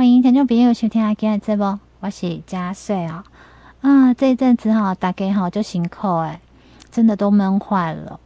欢迎听众朋友收听今天的节目，我是佳穗哦。啊，这一阵子哈，大家哈就辛苦诶，真的都闷坏了。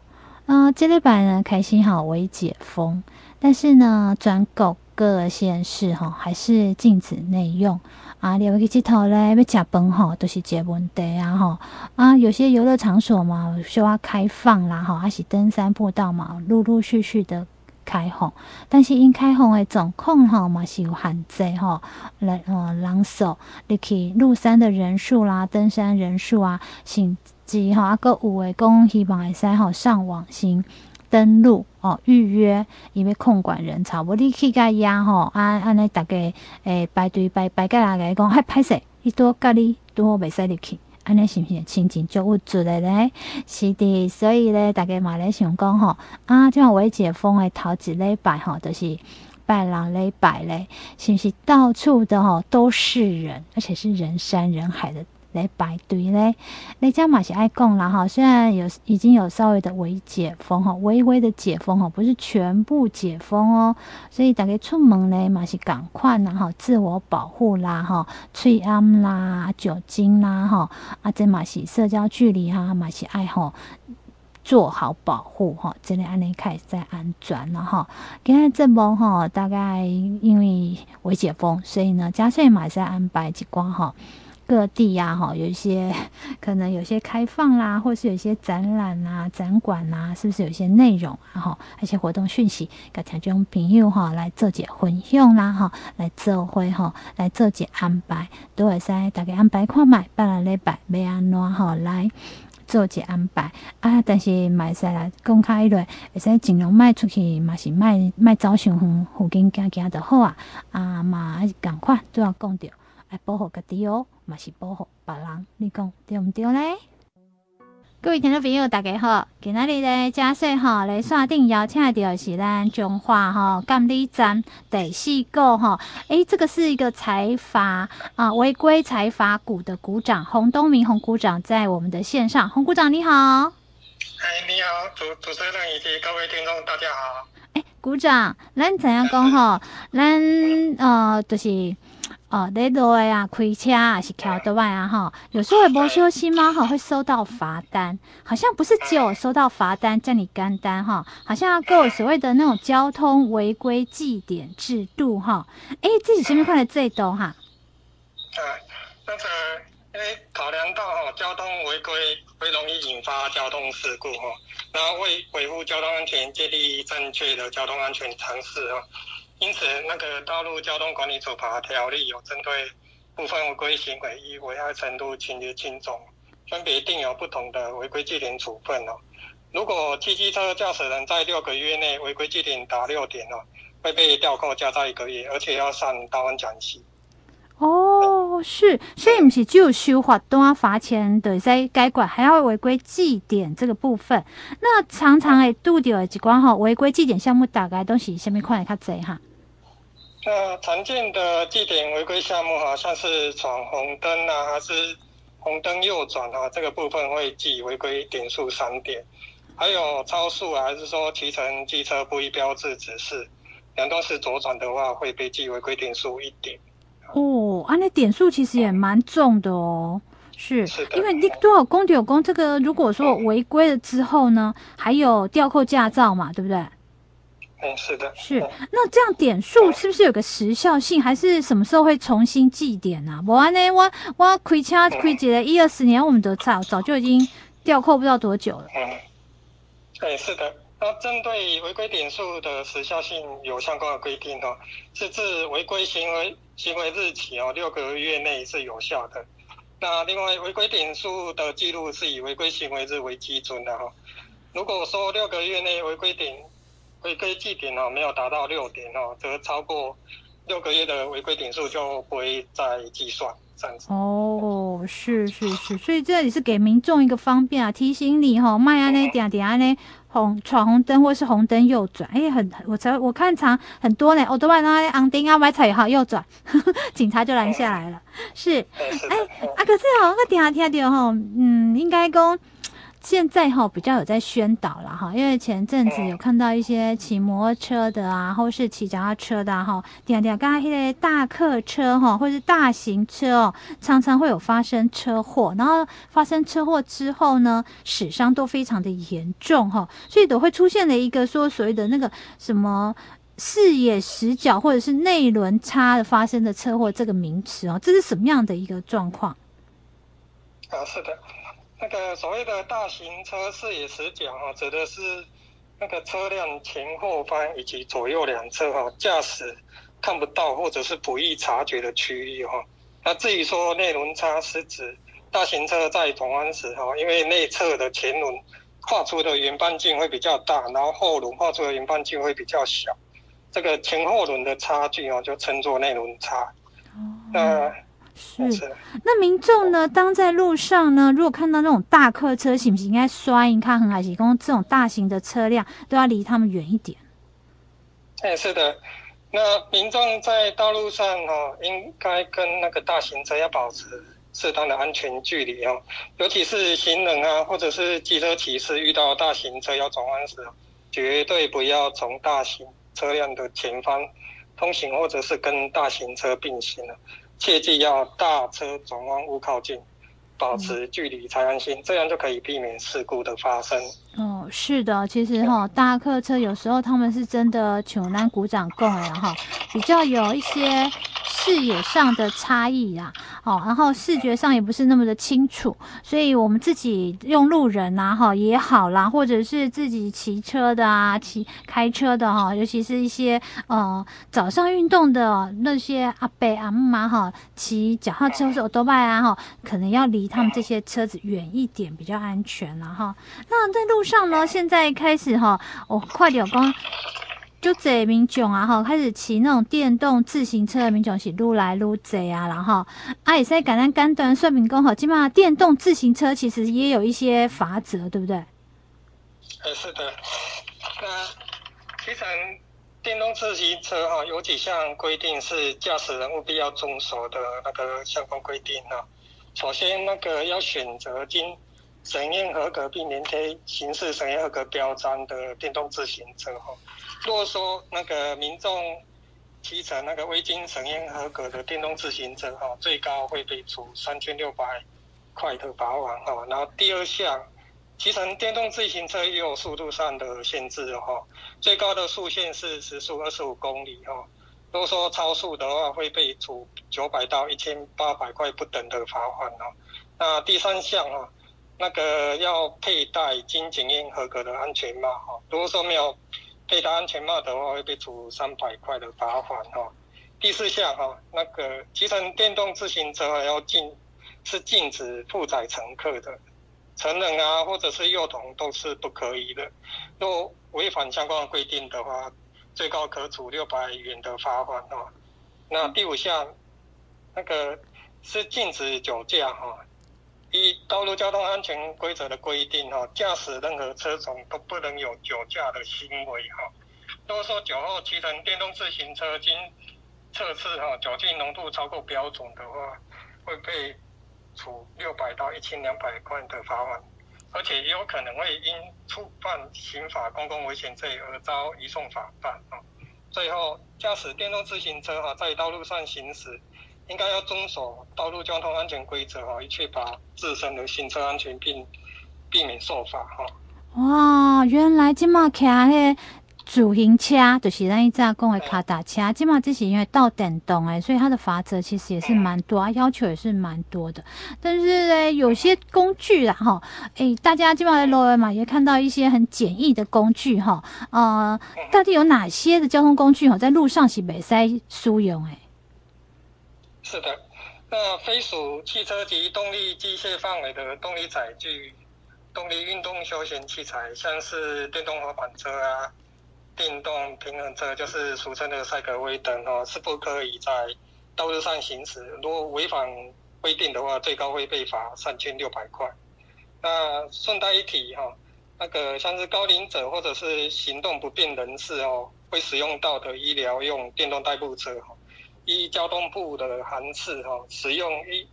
啊，这礼拜呢开心哈微解封，但是呢，全国各县市哈还是禁止内用啊。另外去佚佗嘞，要吃饭哈都是这个问题啊哈。啊，有些游乐场所嘛需要开放啦哈，还是登山步道嘛，陆陆续续的。开放，但是因开放的状况吼嘛是有限制吼，来呃人数，你去入山的人数啦，登山人数啊，甚至吼啊，搁有诶讲希望会使吼上网先登录哦预约，因为控管人潮，无你去甲压吼，啊安尼逐个诶排队排排甲来个讲，嗨歹势，伊拄甲你拄好袂使入去。安尼是毋是亲情就郁卒的咧？是的，所以咧，大家嘛咧想讲吼，啊，即种微解封诶头一礼拜吼，就是拜六礼拜咧，是毋是到处的吼都是人，而且是人山人海的。来排队咧，那家嘛是爱讲啦哈，虽然有已经有稍微的微解封哈，微微的解封哈，不是全部解封哦，所以大家出门咧嘛是赶快啦哈，自我保护啦哈，吹安啦，酒精啦哈，啊这嘛是社交距离哈，嘛是爱吼做好保护哈，这里安尼开始在安全了哈，今天这波哈大概因为微解封，所以呢，加税嘛是在安排几光哈。各地呀、啊，哈，有一些可能有些开放啦，或是有一些展览啊、展馆啊，是不是有一些内容啊？哈，一些活动讯息，甲听众朋友哈来做些分享啦，哈，来做会哈，来做些安排，都会使大家安排看卖，拜六礼拜要安怎哈来做些安排啊？但是卖使来公开一类，会使尽量卖出去，嘛是卖卖走上远，附近行行就好啊。啊嘛，赶快都要讲到。保护家己哦，嘛是保护别人，你讲对毋对咧？各位听众朋友，大家好，今仔日咧，佳穗吼来线顶邀请到是咱中华吼监理站第四个吼，诶，这个是一个财阀啊，违规财阀股的股长洪东明洪股长在我们的线上，洪股长你好。哎，你好，主主持人以及各位听众大家好。诶，股长，咱怎样讲吼？咱呃，就是。哦，在路啊，开车啊，是开多外啊？哈，有时候会不小心吗？哈，会收到罚单，好像不是只有收到罚单叫你干单哈，好像各有所谓的那种交通违规记点制度哈。哎，自己前面看的最多哈。啊，那个，因为考量到哈交通违规会容易引发交通事故哈，然后为维护交通安全，建立正确的交通安全常识哈。因此，那个道路交通管理处罚条例有针对部分违规行为依危害程度轻劣轻重，分别定有不同的违规记点处分哦。如果汽机车驾驶人在六个月内违规记点达六点哦，会被吊扣驾照一个月，而且要上道安讲习。哦，是，所以不是只有修罚单罚钱的在该管，还要违规记点这个部分。那常常诶，拄到的几关哈，违规记点项目大概都是什么款的较侪哈？那常见的记点违规项目哈，像是闯红灯啊，还是红灯右转啊，这个部分会记违规点数三点。还有超速啊，还是说骑乘机车不依标志指示，两段式左转的话，会被记违规点数一点。哦，啊，那点数其实也蛮重的哦。是，是因为你多少公有公这个，如果说违规了之后呢，还有吊扣驾照嘛，对不对？嗯，是的，是。那这样点数是不是有个时效性，还是什么时候会重新计点啊？我安呢，我我开车开几了一二十年，我们都早早就已经掉扣不知道多久了。嗯，对，是的。那针对违规点数的时效性有相关的规定哦，是自违规行为行为日起哦六个月内是有效的。那另外违规点数的记录是以违规行为日为基准的哈。如果说六个月内违规点。违规记点哦，没有达到六点哦，则超过六个月的违规点数就不会再计算这样子。哦，是是是，所以这里是给民众一个方便啊，提醒你哈，迈安呢点点安呢红闯红灯或是红灯右转，哎、欸，很我才我看场很多呢，我都把那红灯啊，买彩好右转，警察就拦下来了。是，哎、欸、啊，可是哦，我点下听到哈，嗯，应该讲。现在哈比较有在宣导了哈，因为前阵子有看到一些骑摩托车的啊，或是骑脚踏车的哈，点点刚刚那些大客车哈，或是大型车哦，常常会有发生车祸，然后发生车祸之后呢，死伤都非常的严重哈，所以都会出现了一个说所谓的那个什么。视野死角或者是内轮差的发生的车祸这个名词哦，这是什么样的一个状况？啊，是的，那个所谓的大型车视野死角哈，指的是那个车辆前后方以及左右两侧哈，驾驶看不到或者是不易察觉的区域哈。那至于说内轮差是指大型车在转弯时哈，因为内侧的前轮画出的圆半径会比较大，然后后轮画出的圆半径会比较小。这个前后轮的差距哦，就称作内轮差。哦，呃、是。那民众呢，当在路上呢，如果看到那种大客车，是不是应该刷一看，还是说这种大型的车辆都要离他们远一点？哎，是的。那民众在道路上哦，应该跟那个大型车要保持适当的安全距离哦。尤其是行人啊，或者是机车骑士遇到大型车要转弯时，绝对不要从大型。车辆的前方通行，或者是跟大型车并行了，切记要大车转弯勿靠近，保持距离才安心，这样就可以避免事故的发生。哦，是的，其实哈，大客车有时候他们是真的穷难鼓掌共了哈，比较有一些视野上的差异啊。哦，然后视觉上也不是那么的清楚，所以我们自己用路人呐，哈也好啦，或者是自己骑车的啊，骑开车的哈，尤其是一些呃早上运动的那些阿伯阿妈哈，骑脚踏车或者欧多拜啊哈，可能要离他们这些车子远一点，比较安全了哈。那在路上呢，现在开始哈，我快点讲。就这民众啊，哈，开始骑那种电动自行车的民众是撸来越多啊，然后啊，也是简单简短说明讲哈，基本上电动自行车其实也有一些法则，对不对？呃，是的。那其实电动自行车哈，有几项规定是驾驶人务必要遵守的那个相关规定哈。首先，那个要选择经审验合格并粘贴行驶审验合格标章的电动自行车哈。果说那个民众骑乘那个未经审验合格的电动自行车哈，最高会被处三千六百块的罚款哈。然后第二项，骑乘电动自行车也有速度上的限制哈，最高的速限是时速二十五公里哈。如果说超速的话，会被处九百到一千八百块不等的罚款哦。那第三项啊，那个要佩戴经检验合格的安全帽哈。如果说没有。佩戴安全帽的话会被处三百块的罚款哈。第四项哈，那个骑乘电动自行车要禁是禁止负载乘客的，成人啊或者是幼童都是不可以的。若违反相关规定的话，最高可处六百元的罚款哦。那第五项，那个是禁止酒驾哈。依道路交通安全规则的规定，哈，驾驶任何车种都不能有酒驾的行为，哈。如果说酒后骑乘电动自行车经测试，哈，酒精浓度超过标准的话，会被处六百到一千两百块的罚款，而且也有可能会因触犯刑法公共危险罪而遭移送法办，啊。最后，驾驶电动自行车，哈，在道路上行驶。应该要遵守道路交通安全规则哈，以确保自身的行车安全，并避免受罚哈。哇，原来这么骑迄主行车，就是咱一早讲的卡达车，这么这是因为到电动诶，所以它的罚则其实也是蛮多啊，要求也是蛮多的。但是呢，有些工具啦哈，诶，大家基本上在路上嘛，也看到一些很简易的工具哈，呃，到底有哪些的交通工具哈，在路上是袂使使用诶？是的，那非属汽车及动力机械范围的动力载具、动力运动休闲器材，像是电动滑板车啊、电动平衡车，就是俗称的赛格威等哦，是不可以在道路上行驶。如果违反规定的话，最高会被罚三千六百块。那顺带一提哈，那个像是高龄者或者是行动不便人士哦，会使用到的医疗用电动代步车哈。依交通部的函释哈，使用医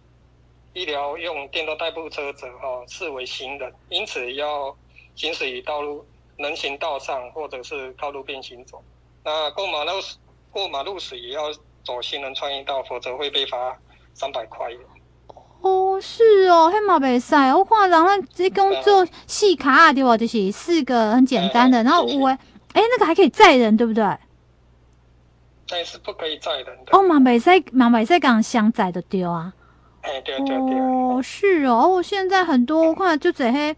医疗用电动代步车者哈视为行人，因此要行驶于道路人行道上或者是道路边行走。那过马路过马路时也要走行人穿越道，否则会被罚三百块。哦，是哦，还蛮袂使。我看人家这工作细卡对吧？就是四个很简单的，然后我哎，那个还可以载人，对不对？但是不可以载人的。哦，蛮袂使，蛮袂使，讲想载的丢啊。哎，对对对。哦，是哦，哦，现在很多我看就这些，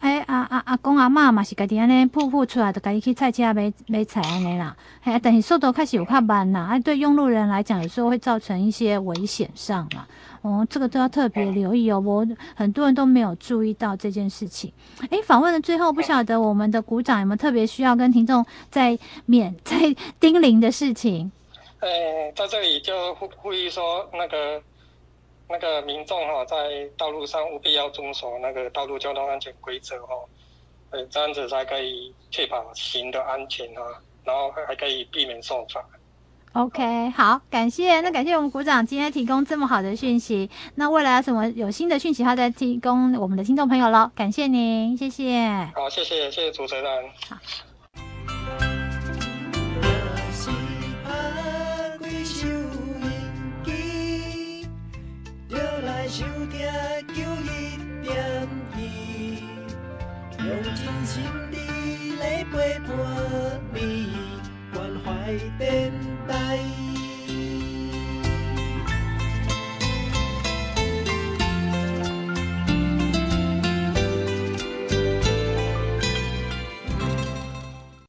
哎，阿阿阿公阿嬷嘛是家己安尼铺铺出来，就家己去菜市买买菜安尼啦。哎，但是速度开始有较慢啦，啊，对用路人来讲，有时候会造成一些危险上嘛。哦，这个都要特别留意哦。我很多人都没有注意到这件事情。哎，访问的最后，不晓得我们的股长有没有特别需要跟听众在勉在叮咛的事情？哎，在这里就呼呼吁说，那个那个民众哈，在道路上务必要遵守那个道路交通安全规则哦，呃，这样子才可以确保行的安全哈，然后还可以避免受罚。OK，好，感谢。那感谢我们股长今天提供这么好的讯息。那未来有什么有新的讯息，他再提供我们的听众朋友喽。感谢您，谢谢。好，谢谢，谢谢主持人。好。用真心的来陪伴你关怀等待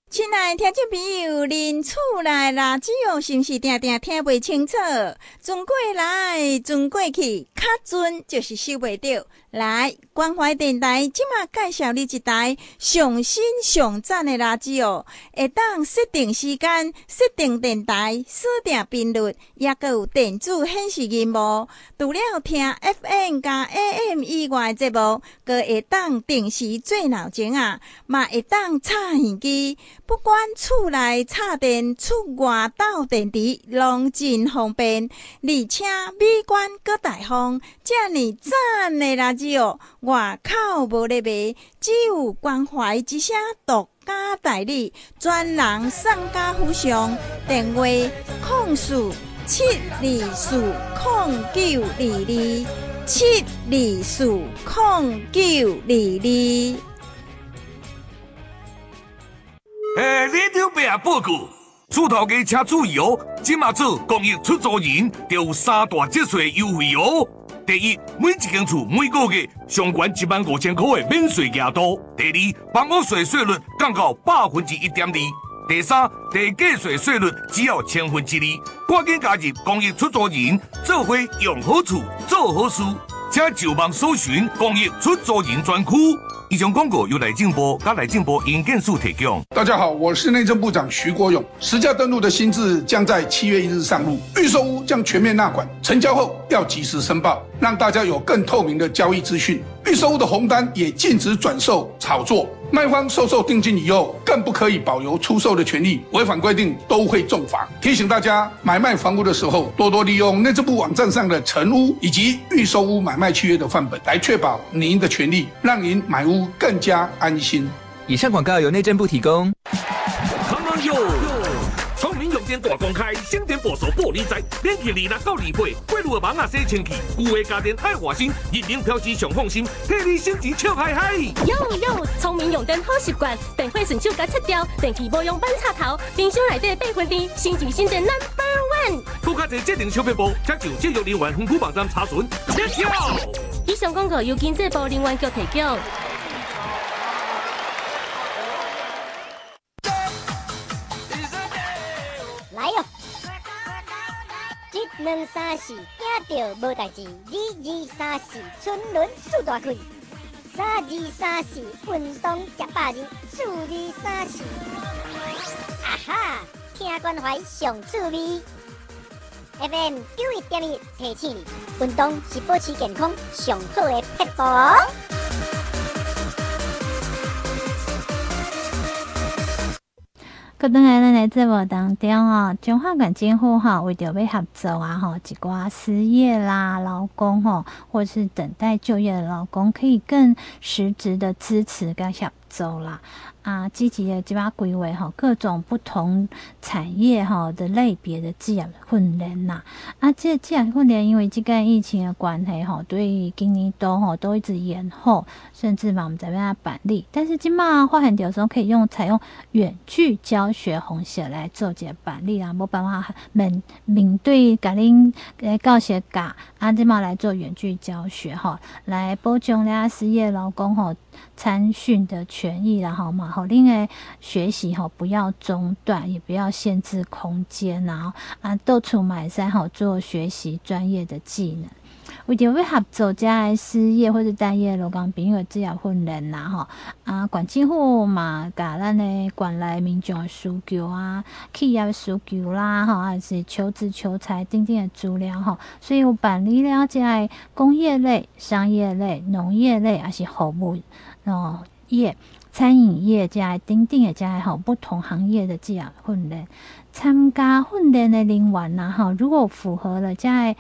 亲爱的听众朋友您厝内辣椒是毋是定定听袂清楚？转过来转过去卡准就是收袂到。来，关怀电台即马介绍你一台上新上赞的垃圾哦，会当设定时间、设定电台、设定频率，也阁有电子显示萤幕。除了听 FM 加 AM 以外节目，阁会当定时做闹钟啊，嘛会当插耳机。不管厝内插电、出外倒电池，拢真方便，而且美观阁大方，遮尔赞的垃圾。只有外口无咧卖，只有关怀之声独家代理，专人送家附上。电话：空四七二四空九二二七二四空九二二。诶，你条白报告，出头家请注意哦，今嘛做公益出租人，就有三大节税优惠哦。第一，每一间厝每个月上悬一万五千块的免税额度；第二，房屋税税率降到百分之一点二；第三，地价税税率只要千分之二。赶紧加入公益出租人，做伙用好处，做好事，请就网搜寻公益出租人专区。以上广告由来进播，加来进播营建署提供。大家好，我是内政部长徐国勇。实价登录的新制将在七月一日上路，预售屋将全面纳管，成交后要及时申报，让大家有更透明的交易资讯。预售屋的红单也禁止转售炒作。卖方收受定金以后，更不可以保留出售的权利，违反规定都会重罚。提醒大家，买卖房屋的时候，多多利用内政部网站上的成屋以及预售屋买卖契约的范本，来确保您的权利，让您买屋更加安心。以上广告由内政部提供。大公开，省电保守玻璃材，连续二六到二八，过路的网啊洗清气，旧的家电爱华新，日明飘机上放心，替你升级笑嗨嗨。有有，聪明用电好习惯，电费顺手甲切掉，电器无用板插头，冰箱内底备份机，升级升电 number one。更加者节能小撇步，请就节约能源分区网站查询。以上广告由经济部能源局提供。两三四，听到无代志；二二三四，春轮数大开；三二三四，运动吃百日；四二三四，啊哈，听关怀上趣味。FM 九一点一，提醒你，运动是保持健康上好的撇步。搁倒来咱来节目当中哦，中华管政府吼为着要合作啊吼，一寡失业啦劳工吼，或是等待就业的劳工，可以更实质的支持跟协助啦。啊，积极的即把规划吼，各种不同产业吼的类别的职业训练呐。啊，这职业训练因为这个疫情的关系吼，对今年都吼都一直延后，甚至嘛我们这边办理。但是今嘛发现有时候可以用采用远距教学方式来做这办理啊，没办法面面对甲恁诶教学家，啊，今嘛来做远距教学吼，来保障了失业劳工吼。参训的权益，然后嘛，好，另外学习哈，不要中断，也不要限制空间，然后啊，到处买菜好做学习专业的技能。为着要合作，加失业或者待业劳工朋友职业训练呐，吼啊，管政府嘛，甲咱的管内民众的需求啊，企业的需求啦，吼，还是求职求财等等的资料吼，所以有办理了在工业类、商业类、农业类，还是服务哦业、餐饮业加等等的加吼不同行业的职业训练，参加训练的人员呐，哈，如果符合了在。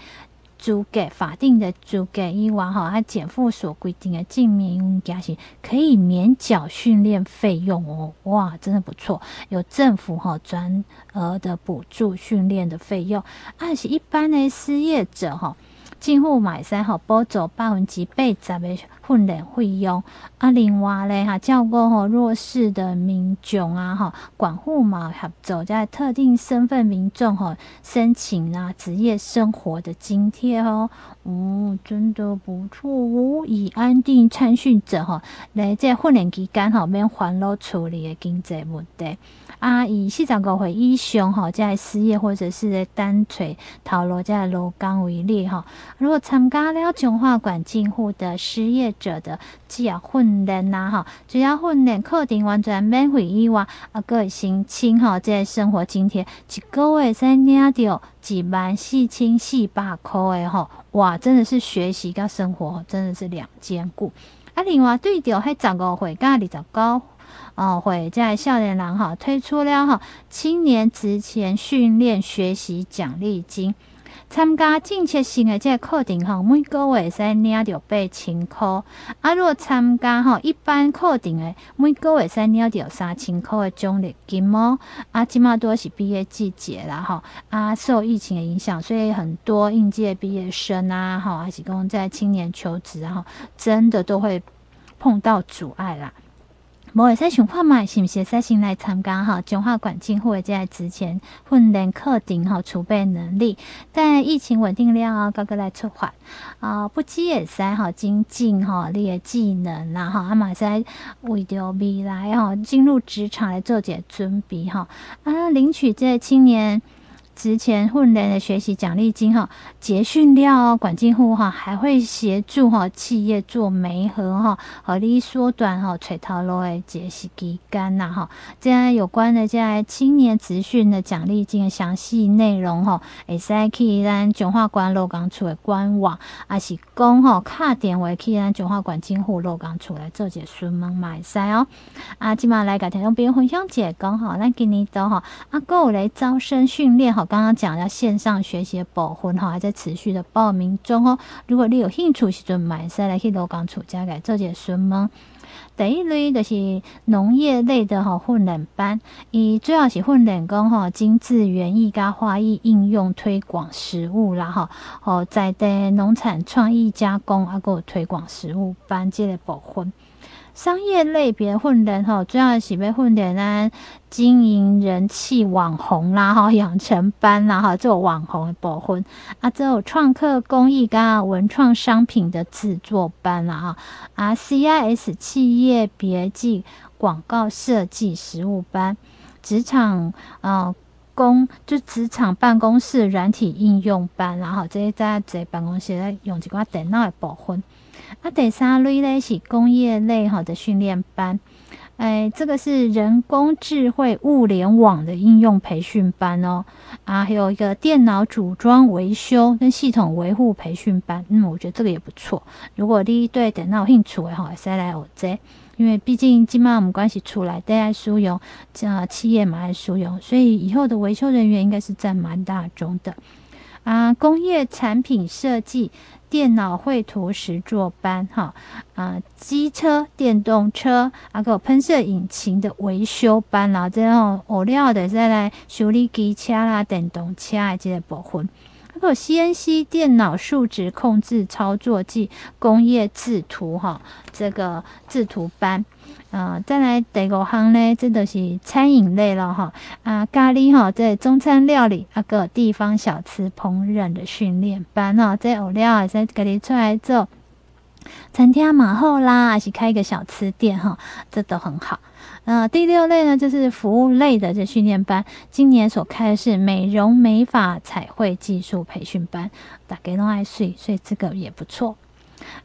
租给法定的租给以外，哈，他减负所规定的证明加是可以免缴训练费用哦，哇，真的不错，有政府哈专额的补助训练的费用，而且一般的失业者哈。政府买三吼补助百分之八十的训练费用，啊，另外咧哈，照顾吼弱势的民众啊，哈，管护嘛合作在特定身份民众吼申请啊职业生活的津贴哦，哦，真的不错哦，以安定参训者吼来在训练期间吼免烦恼处理的经济问题。啊，以四十五岁以上吼，在失业或者是单纯头路在劳工为例哈，如果参加了中华管进户的失业者的职业训练呐哈，职业训练课程完全免费以外，啊，个申请哈，这生活津贴一个月才领到几万四千四百块的吼，哇，真的是学习跟生活真的是两兼顾。啊，另外对着还十五岁加二十九。哦，会在少年郎哈推出了哈青年职前训练学习奖励金，参加政策性的这个课程吼，每个月会使领到八千块。啊，如果参加吼一般课程的，每个月才领到三千块的奖励金哦。啊，今嘛都是毕业季节啦吼，啊，受疫情的影响，所以很多应届毕业生啊，吼，还是讲在青年求职吼，真的都会碰到阻碍啦。无会使想看嘛，是毋是使先来参加哈？中华管政府的这职前训练课程哈，储备能力。在疫情稳定了啊，个个来出发啊，不只会使哈精进哈你的技能啦哈，啊嘛使为着未来哈进入职场来做些准备哈啊，领取这青年。职前训练的学习奖励金哈，结训了管政府哈，还会协助哈企业做媒合哈，合理缩短哈垂头路的结习期间呐哈。这样有关的这青年职训的奖励金的详细内容哈，会使去咱中华管劳工处的官网，还是讲哈卡电话去咱中华管政府劳工处来做些询问买使哦。啊，今嘛来个听众朋友分享一下讲哈，咱今年都哈啊，各有来招生训练哈。刚刚讲的线上学习的部分哈，还在持续的报名中哦。如果你有兴趣，时阵买下来去罗岗处加改做些询问。第一类就是农业类的哈训练班，伊主要是训练讲哈精致园艺加花艺应用推广实务啦哈。哦，在地农产创意加工啊，个推广实务班这个部分。商业类别训练哈，主要是要训练咱经营人气网红啦哈，养成班啦哈，做网红的部分啊，这有创客工艺跟文创商品的制作班啦哈，啊，CIS 企业别记广告设计实务班，职场啊工就职场办公室软体应用班，然后这些在在办公室咧用一寡电脑的部分。啊，第三类呢是工业类哈的训练班，哎，这个是人工智慧物联网的应用培训班哦。啊，还有一个电脑组装维修跟系统维护培训班，嗯，我觉得这个也不错。如果你对电脑有兴趣的话，可以来学这。因为毕竟今嘛我们关系出来，都爱使用，这企业嘛爱输用，所以以后的维修人员应该是占蛮大宗的。啊，工业产品设计、电脑绘图实作班，哈，啊，机车、电动车，啊，个喷射引擎的维修班啦，这样学了的再来修理机车啦、电动车的这个部分。还有 CNC 电脑数值控制操作技工业制图，哈，这个制图班。呃，再来第五项呢，这都是餐饮类了哈。啊，咖喱哈，这中餐料理啊，个地方小吃烹饪的训练班哦，这有料在咖喱出来做餐厅马后啦，还是开一个小吃店哈，这都很好。呃，第六类呢，就是服务类的这训练班，今年所开的是美容美发彩绘技术培训班，大家都爱睡，所以这个也不错。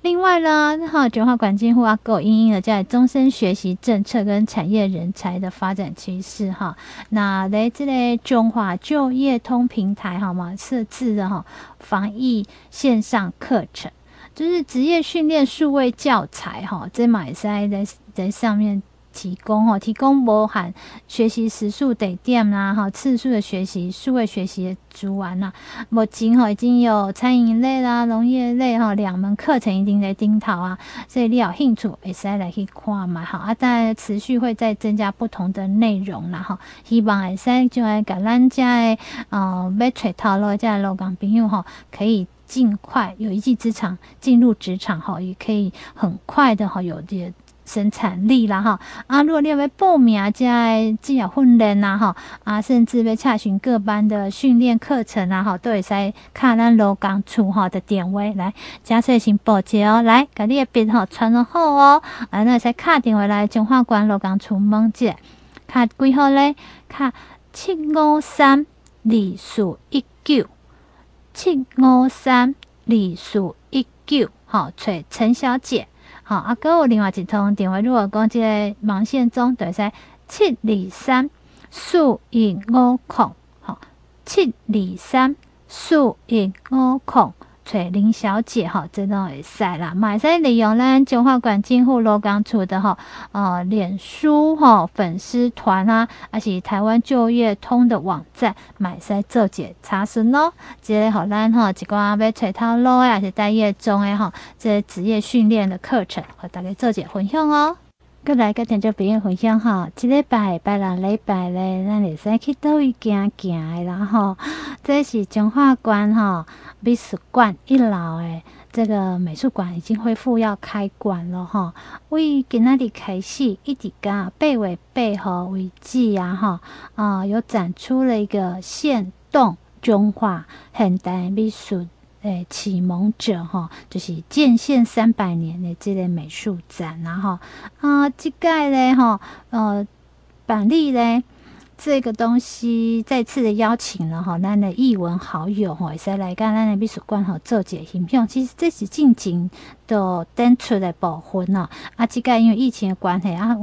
另外呢，哈，九华管金户阿狗因应了在终身学习政策跟产业人才的发展趋势哈。那来自嘞中华就业通平台好吗？设置的哈防疫线上课程，就是职业训练数位教材哈，在马赛在在上面。提供哈，提供包含学习时数得点啦，哈，次数的学习，数位学习的读完啦。目前哈已经有餐饮类啦、农业类哈两门课程已经在顶头啊，所以你有兴趣会使来去看嘛，哈啊，但持续会再增加不同的内容啦，哈，希望会使就来给咱家的呃要找头路这劳工朋友哈，可以尽快有一技之长进入职场哈，也可以很快的哈有这。生产力啦哈。啊，如果你要报名啊，在职业训练呐哈。啊，甚至要查询各班的训练课程啊哈，都会使看咱劳工处哈的点位来加税先报捷哦，来把你的笔号传了后哦，啊那使卡电话来中华关劳工处问姐，卡几号嘞？卡七五三二四一九，七五三二四一九，好，找陈小姐。好，啊，哥有另外一通电话，如果讲即个网线中，会使七二三四一五空，好，七二三四一五空。找林小姐哈，这都会使啦，买使利用咱中华管金户劳工处的哈，呃，脸书哈粉丝团啊，还是台湾就业通的网站，买使做解查询咯。这个好咱哈，一寡要找头路啊，还是待业中的哈，这职业训练的课程，和大家做解分享哦。过来个听众朋友分享哈，这礼拜拜六礼拜咧，咱会使去倒位行行的然后。这是中华关哈美术馆一楼诶，这个美术馆已经恢复要开馆了哈。为今仔日开始，一直到八月八号为止啊哈啊，有展出了一个现动中华现代美术。诶，启蒙者哈，就是建县三百年的这类美术展，然后啊，这个嘞哈，呃，板栗嘞，这个东西再次的邀请了哈，咱的艺文好友哈，也是来跟咱的美术馆哈做解形片。其实这是近景的登出的部分呢，啊，这个因为疫情的关系啊，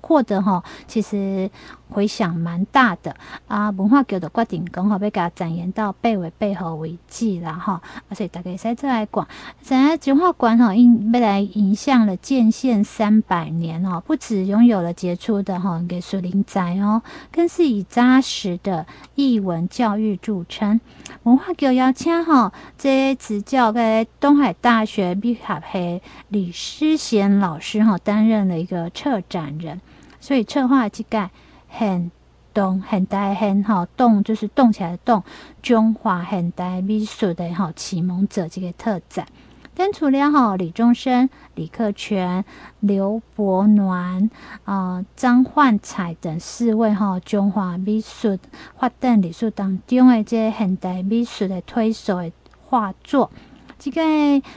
获得哈，其实。回响蛮大的啊！文化局的决定刚好被给它展延到八月八号为止了哈，而且大家在这来讲，咱文化馆哈，因未来影响了建县三百年哦，不止拥有了杰出的哈艺术人才哦，更是以扎实的艺文教育著称。文化局邀请哈，这执教在东海大学美术系李诗贤老师哈，担任了一个策展人，所以策划这个。很动很大很好动，就是动起来的动。中华现代美术的哈启蒙者这个特展，跟除了哈李宗盛、李克全、刘伯暖啊、张焕彩等四位哈中华美术发展历史当中的这现代美术的推手的画作。这个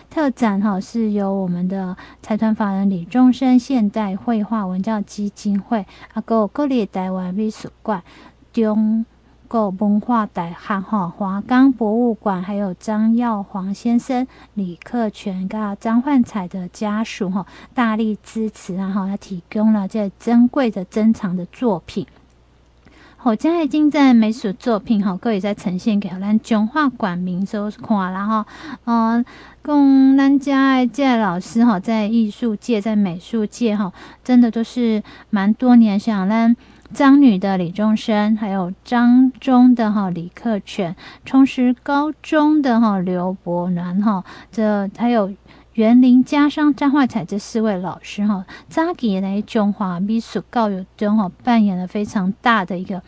特展哈是由我们的财团法人李宗盛现代绘画文教基金会，啊，个国立台湾美术馆、中国文化大学哈华冈博物馆，还有张耀煌先生、李克全跟张焕彩的家属哈大力支持，然后他提供了这珍贵的珍藏的作品。好，这些精湛美术作品哈，可以再呈现给咱中华馆民所看啦哈。嗯，供咱家的这老师哈，在艺术界、在美术界哈，真的都是蛮多年。像咱张女的李宗盛，还有张中的哈李克全，充实高中的哈刘伯南哈，这还有。园林家商张怀彩这四位老师哈，早期来中华美术教育中哈扮演了非常大的一个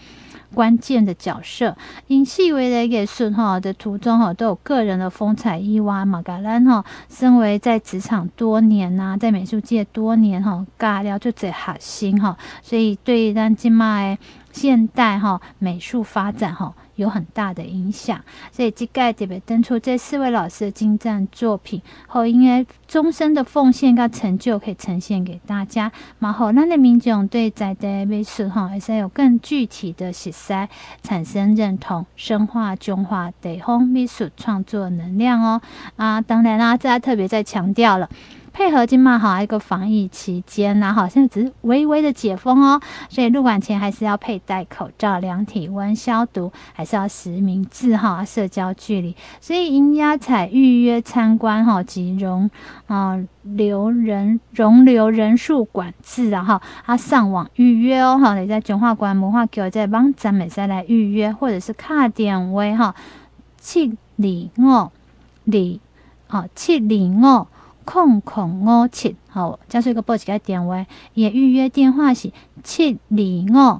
关键的角色。因细微的艺术哈的途中哈都有个人的风采。伊娃马嘎兰哈，身为在职场多年呐，在美术界多年哈，尬聊就最核心哈，所以对咱今麦现代哈美术发展哈。有很大的影响，所以这个特别登出这四位老师的精湛作品，后因为终身的奉献跟成就可以呈现给大家，然后咱的民众对在地美术哈，也是有更具体的实施，产生认同，深化中华地方美术创作能量哦。啊，当然啦，这特别再强调了。配合今嘛好一个防疫期间呢，好像只是微微的解封哦，所以入馆前还是要佩戴口罩、量体温、消毒，还是要实名制哈，社交距离。所以应邀采预约参观哈，及容啊留人容留人数管制啊哈，啊上网预约哦哈，你在中华馆文化局在网站美再来预约，或者是卡点位哈七零二零啊七零二。空空五七，好，加上一个报几个电话，也预约电话是七二五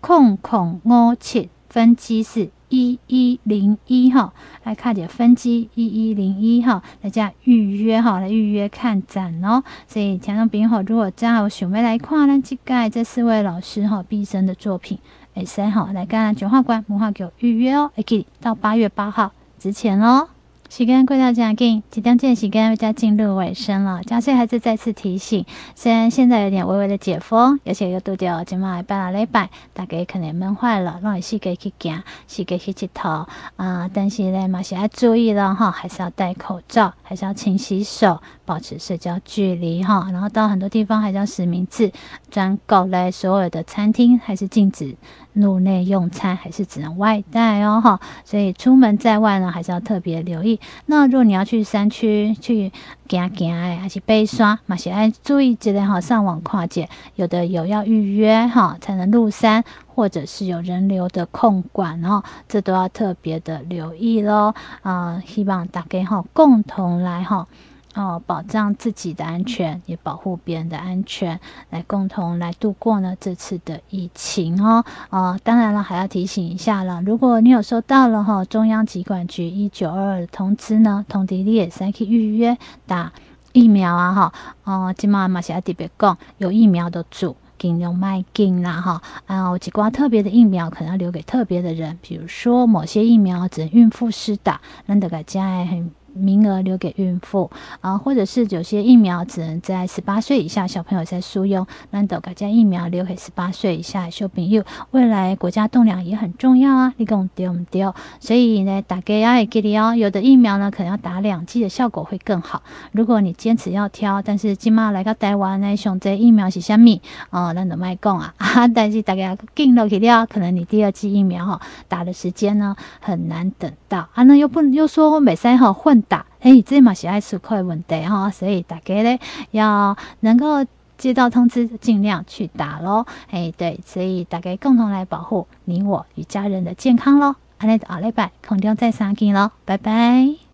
空空五七，分机是一一零一号，来看点分机一一零一号，大家预约哈，来预约看展哦。所以听众朋友，如果真有想要来看咱这个这四位老师哈毕生的作品，哎，三号来跟中华馆文化局预约哦，可以到八月八号之前哦。时间过到这样紧，即将这时间要进入尾声了。嘉穗还是再次提醒，虽然现在有点微微的解封，而且又拄到今麦拜六礼拜，大家可能闷坏了，让你四界去行，四界去佚佗啊。但是呢，嘛是要注意了哈，还是要戴口罩，还是要勤洗手，保持社交距离哈。然后到很多地方还是要实名制，专购来所有的餐厅还是禁止。入内用餐还是只能外带哦，哈，所以出门在外呢，还是要特别留意。那如果你要去山区去行行哎，还是爬山，嘛是爱注意这类哈，上网跨界，有的有要预约哈才能入山，或者是有人流的控管哦，这都要特别的留意喽。啊、希望大家哈共同来哈。哦，保障自己的安全，也保护别人的安全，来共同来度过呢这次的疫情哦。哦，当然了，还要提醒一下了，如果你有收到了哈中央疾管局一九二二的通知呢，通知你也可以预约打疫苗啊哈。哦，今嘛嘛是要特别讲，有疫苗的组尽量卖紧啦哈。啊，我只挂特别的疫苗可能要留给特别的人，比如说某些疫苗只能孕妇施打，那大家很。名额留给孕妇啊，或者是有些疫苗只能在十八岁以下小朋友在使用，那都改将疫苗留给十八岁以下小朋友。未来国家栋梁也很重要啊，你讲对不对？所以呢，大家要记得哦，有的疫苗呢可能要打两剂的效果会更好。如果你坚持要挑，但是今嘛来到台湾呢，选择疫苗是虾米哦，那都卖讲 啊。但是大家进了去了，可能你第二剂疫苗哈打的时间呢很难等到啊，那又不又说每三号混。打，哎，这嘛是爱出口的问题哈，所以大家呢要能够接到通知，尽量去打咯。哎，对，所以大家共同来保护你我与家人的健康咯。安尼，下礼拜空中再相见咯，拜拜。